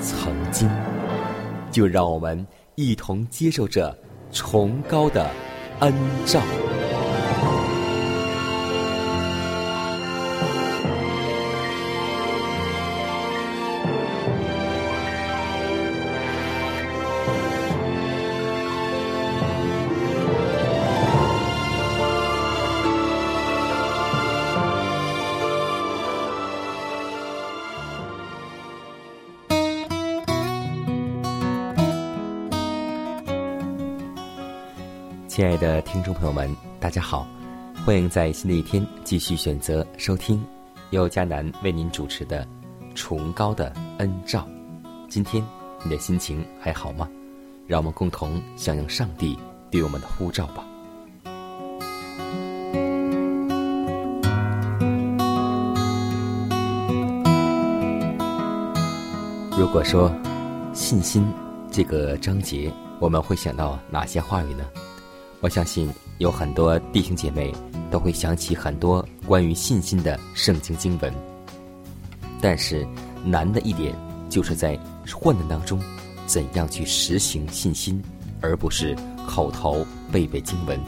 曾经，就让我们一同接受这崇高的恩照。亲爱的听众朋友们，大家好，欢迎在新的一天继续选择收听由迦南为您主持的《崇高的恩照》。今天你的心情还好吗？让我们共同响应上帝对我们的呼召吧。如果说信心这个章节，我们会想到哪些话语呢？我相信有很多弟兄姐妹都会想起很多关于信心的圣经经文，但是难的一点就是在患难当中，怎样去实行信心，而不是口头背背经文。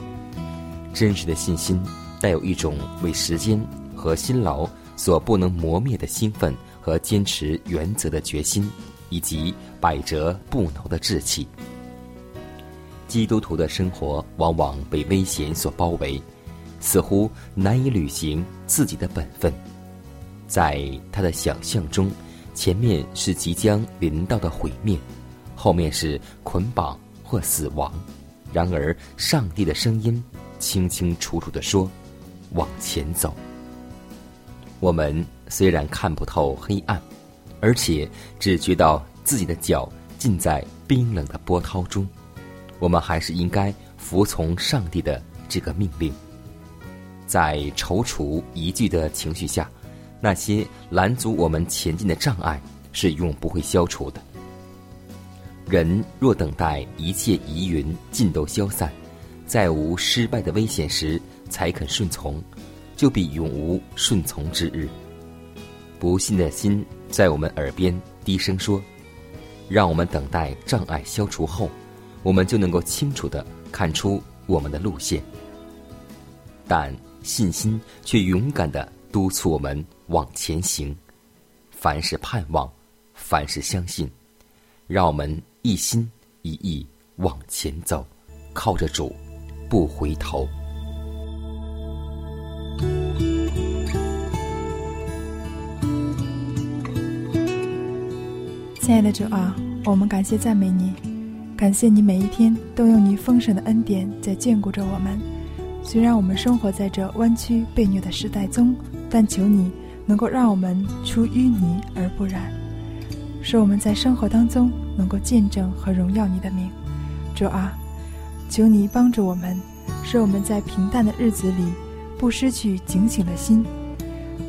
真实的信心带有一种为时间和辛劳所不能磨灭的兴奋和坚持原则的决心，以及百折不挠的志气。基督徒的生活往往被危险所包围，似乎难以履行自己的本分。在他的想象中，前面是即将临到的毁灭，后面是捆绑或死亡。然而，上帝的声音清清楚楚地说：“往前走。”我们虽然看不透黑暗，而且只觉到自己的脚浸在冰冷的波涛中。我们还是应该服从上帝的这个命令。在踌躇疑惧的情绪下，那些拦阻我们前进的障碍是永不会消除的。人若等待一切疑云尽都消散，再无失败的危险时才肯顺从，就必永无顺从之日。不信的心在我们耳边低声说：“让我们等待障碍消除后。”我们就能够清楚的看出我们的路线，但信心却勇敢的督促我们往前行。凡是盼望，凡是相信，让我们一心一意往前走，靠着主，不回头。亲爱的主啊，我们感谢赞美你。感谢你每一天都用你丰盛的恩典在眷顾着我们。虽然我们生活在这弯曲被虐的时代中，但求你能够让我们出淤泥而不染，使我们在生活当中能够见证和荣耀你的名。主啊，求你帮助我们，使我们在平淡的日子里不失去警醒的心，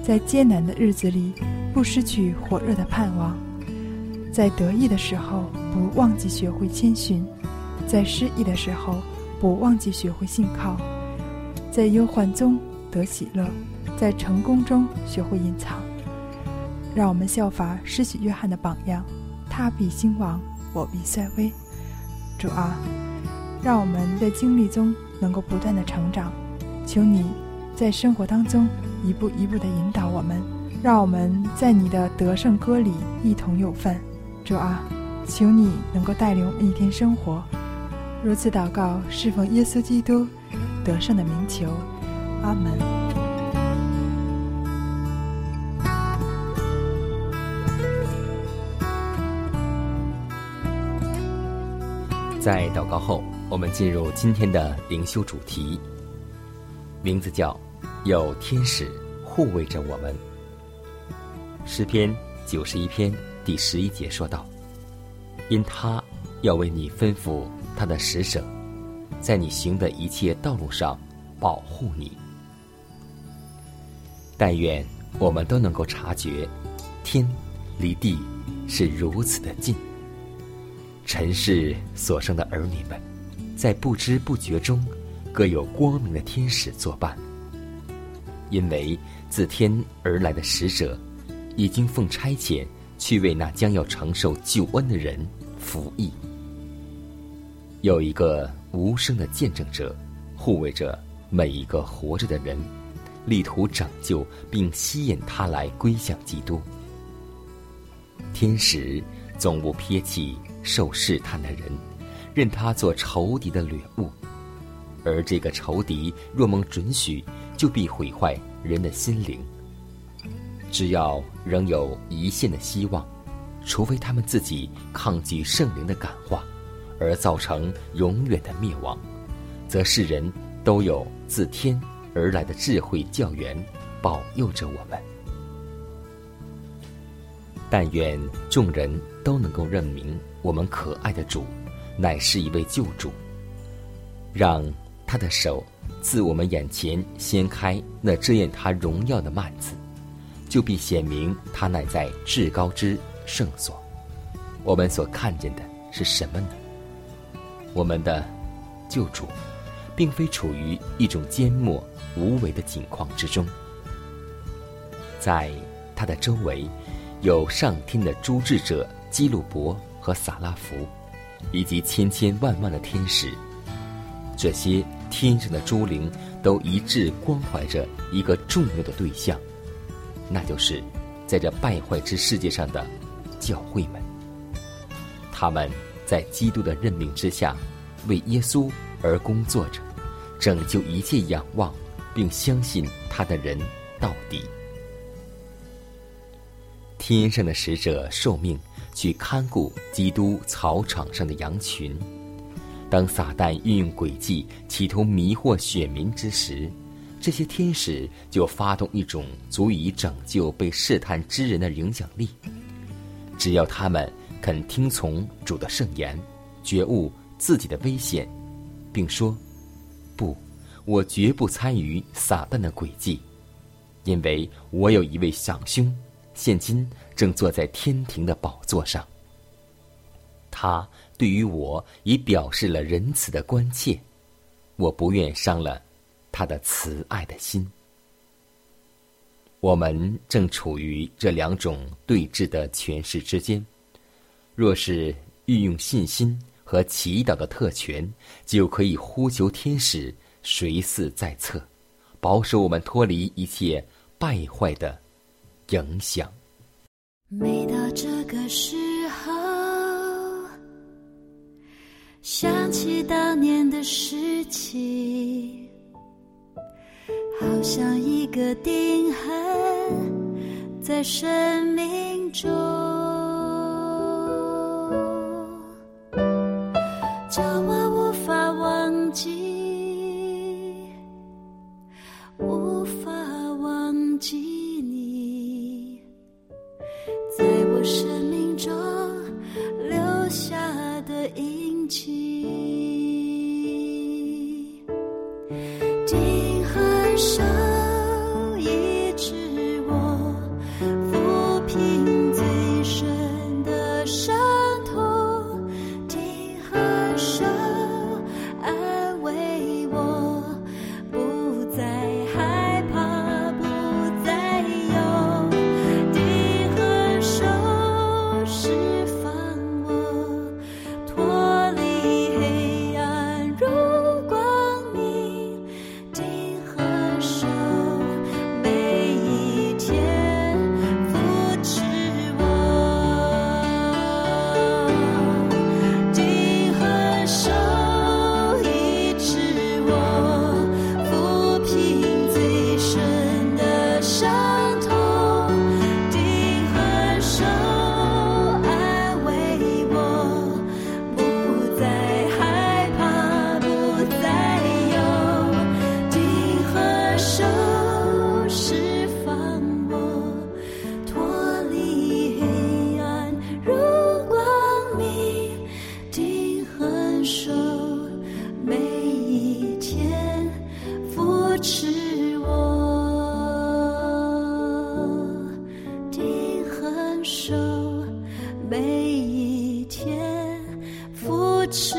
在艰难的日子里不失去火热的盼望。在得意的时候，不忘记学会谦逊；在失意的时候，不忘记学会信靠；在忧患中得喜乐，在成功中学会隐藏。让我们效法施洗约翰的榜样，他必兴旺，我必衰微。主啊，让我们在经历中能够不断的成长。求你在生活当中一步一步的引导我们，让我们在你的得胜歌里一同有份。主啊，求你能够带领我们一天生活。如此祷告，侍奉耶稣基督得胜的名求，阿门。在祷告后，我们进入今天的灵修主题，名字叫“有天使护卫着我们”。诗篇九十一篇第十一节说道：“因他要为你吩咐他的使者，在你行的一切道路上保护你。”但愿我们都能够察觉，天离地是如此的近。尘世所生的儿女们，在不知不觉中，各有光明的天使作伴。因为自天而来的使者，已经奉差遣去为那将要承受救恩的人服役。有一个无声的见证者，护卫着每一个活着的人，力图拯救并吸引他来归向基督。天使总不撇弃。受试探的人，任他做仇敌的掠物，而这个仇敌若蒙准许，就必毁坏人的心灵。只要仍有一线的希望，除非他们自己抗拒圣灵的感化，而造成永远的灭亡，则世人都有自天而来的智慧教员保佑着我们。但愿众人都能够认明。我们可爱的主，乃是一位救主。让他的手自我们眼前掀开那遮掩他荣耀的幔子，就必显明他乃在至高之圣所。我们所看见的是什么呢？我们的救主，并非处于一种缄默无为的境况之中，在他的周围，有上天的诸智者基路伯。和撒拉弗，以及千千万万的天使，这些天上的诸灵都一致关怀着一个重要的对象，那就是在这败坏之世界上的教会们。他们在基督的任命之下，为耶稣而工作着，拯救一切仰望并相信他的人到底。天上的使者受命。去看顾基督草场上的羊群。当撒旦运用诡计，企图迷惑选民之时，这些天使就发动一种足以拯救被试探之人的影响力。只要他们肯听从主的圣言，觉悟自己的危险，并说：“不，我绝不参与撒旦的诡计，因为我有一位想兄。”现今正坐在天庭的宝座上。他对于我已表示了仁慈的关切，我不愿伤了他的慈爱的心。我们正处于这两种对峙的权势之间。若是运用信心和祈祷的特权，就可以呼求天使随侍在侧，保守我们脱离一切败坏的。影响。每到这个时候，想起当年的事情，好像一个定痕在生命中，享受每一天，付出。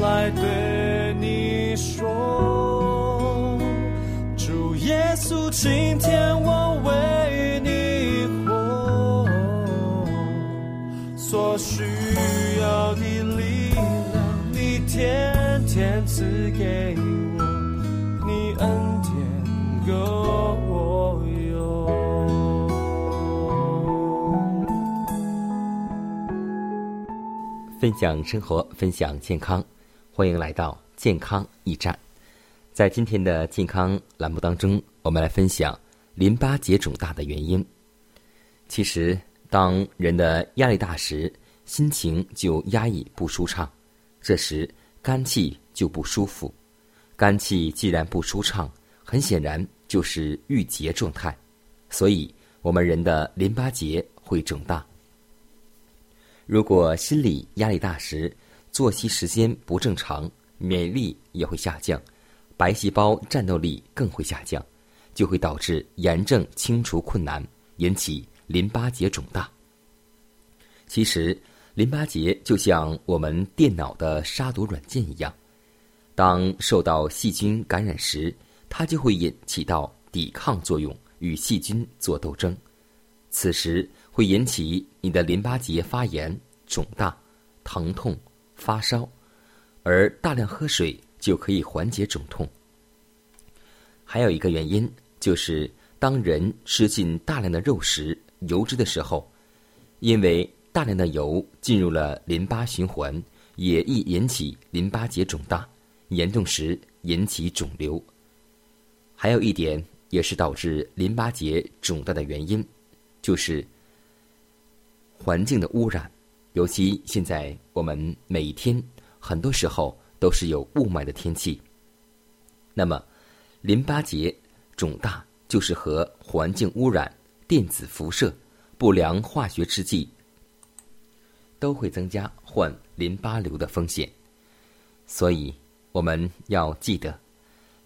来对你说，主耶稣，今天我为你活，所。需要的力量，你天天赐给我，你恩典够我用。分享生活，分享健康，欢迎来到健康驿站。在今天的健康栏目当中，我们来分享淋巴结肿大的原因。其实，当人的压力大时，心情就压抑不舒畅，这时肝气就不舒服。肝气既然不舒畅，很显然就是郁结状态，所以我们人的淋巴结会肿大。如果心理压力大时，作息时间不正常，免疫力也会下降，白细胞战斗力更会下降，就会导致炎症清除困难，引起淋巴结肿大。其实。淋巴结就像我们电脑的杀毒软件一样，当受到细菌感染时，它就会引起到抵抗作用，与细菌做斗争。此时会引起你的淋巴结发炎、肿大、疼痛、发烧，而大量喝水就可以缓解肿痛。还有一个原因就是，当人吃进大量的肉食、油脂的时候，因为大量的油进入了淋巴循环，也易引起淋巴结肿大，严重时引起肿瘤。还有一点也是导致淋巴结肿大的原因，就是环境的污染。尤其现在我们每天很多时候都是有雾霾的天气，那么淋巴结肿大就是和环境污染、电子辐射、不良化学制剂。都会增加患淋巴瘤的风险。所以我们要记得，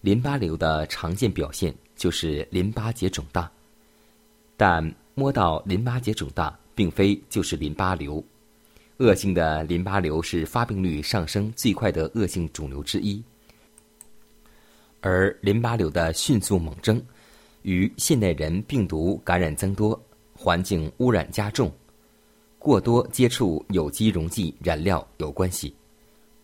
淋巴瘤的常见表现就是淋巴结肿大。但摸到淋巴结肿大，并非就是淋巴瘤。恶性的淋巴瘤是发病率上升最快的恶性肿瘤之一。而淋巴瘤的迅速猛增，与现代人病毒感染增多、环境污染加重、过多接触有机溶剂染料有关系。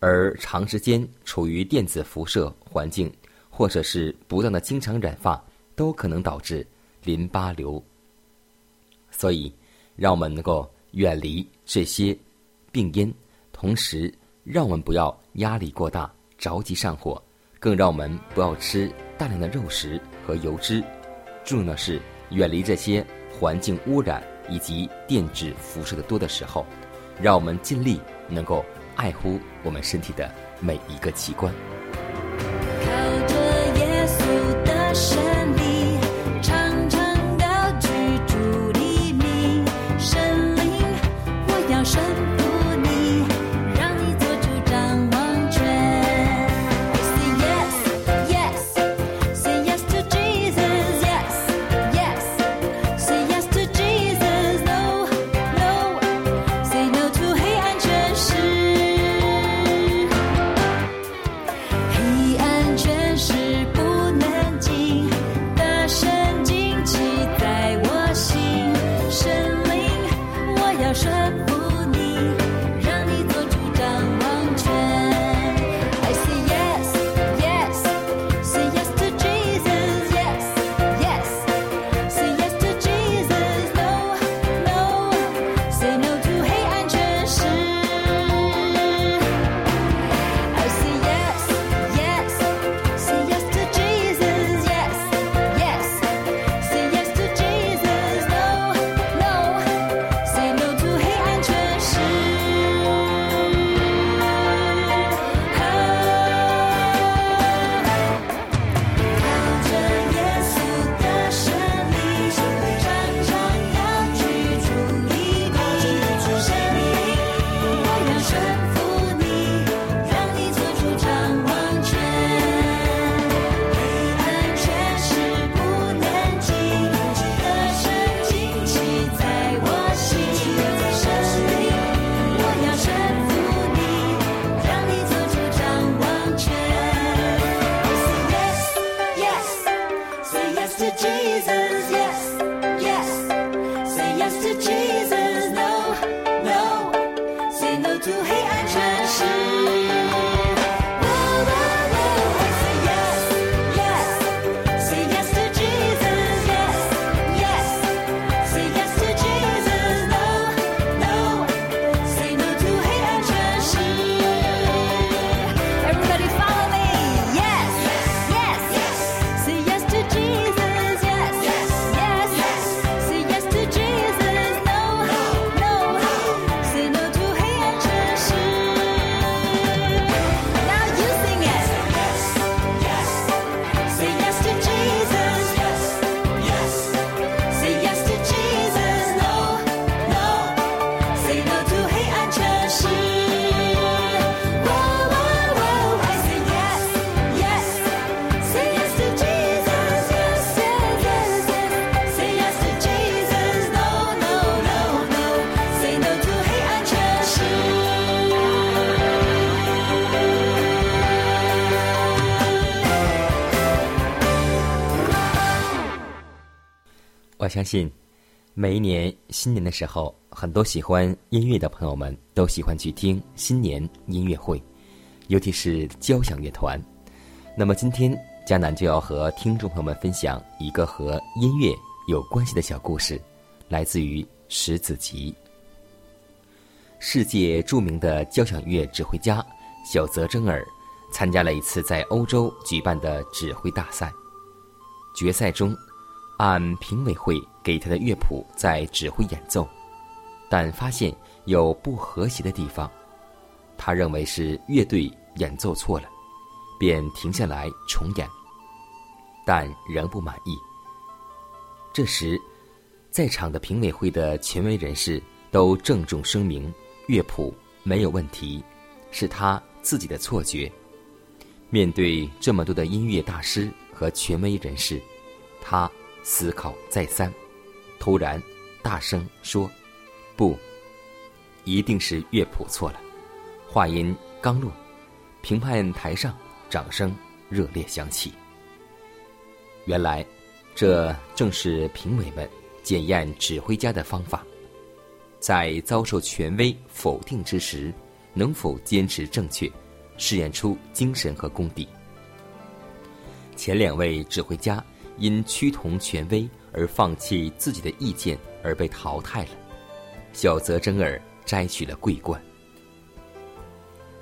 而长时间处于电子辐射环境，或者是不断的经常染发，都可能导致淋巴瘤。所以，让我们能够远离这些病因，同时让我们不要压力过大、着急上火，更让我们不要吃大量的肉食和油脂。重要的是远离这些环境污染以及电子辐射的多的时候，让我们尽力能够爱护我们身体的每一个器官。我相信，每一年新年的时候，很多喜欢音乐的朋友们都喜欢去听新年音乐会，尤其是交响乐团。那么今天，迦南就要和听众朋友们分享一个和音乐有关系的小故事，来自于石子集。世界著名的交响乐指挥家小泽征尔参加了一次在欧洲举办的指挥大赛，决赛中。按评委会给他的乐谱在指挥演奏，但发现有不和谐的地方，他认为是乐队演奏错了，便停下来重演，但仍不满意。这时，在场的评委会的权威人士都郑重声明，乐谱没有问题，是他自己的错觉。面对这么多的音乐大师和权威人士，他思考再三，突然大声说：“不，一定是乐谱错了。”话音刚落，评判台上掌声热烈响起。原来，这正是评委们检验指挥家的方法，在遭受权威否定之时，能否坚持正确？试验出精神和功底。前两位指挥家因趋同权威而放弃自己的意见而被淘汰了，小泽征尔摘取了桂冠。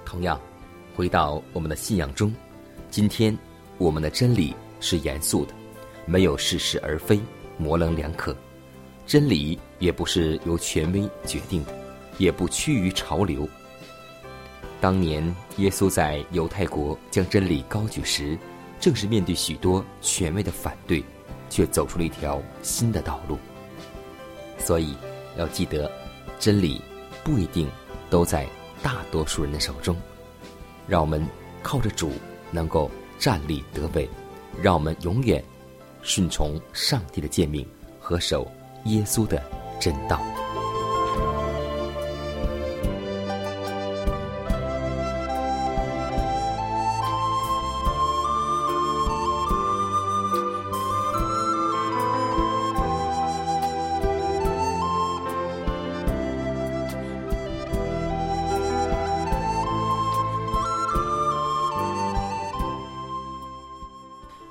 同样，回到我们的信仰中，今天我们的真理是严肃的，没有似是而非、模棱两可。真理也不是由权威决定的，也不趋于潮流。当年耶稣在犹太国将真理高举时，正是面对许多权威的反对，却走出了一条新的道路。所以要记得，真理不一定都在大多数人的手中。让我们靠着主能够站立得稳，让我们永远顺从上帝的诫命和守耶稣的真道。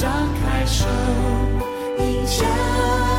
张开手迎向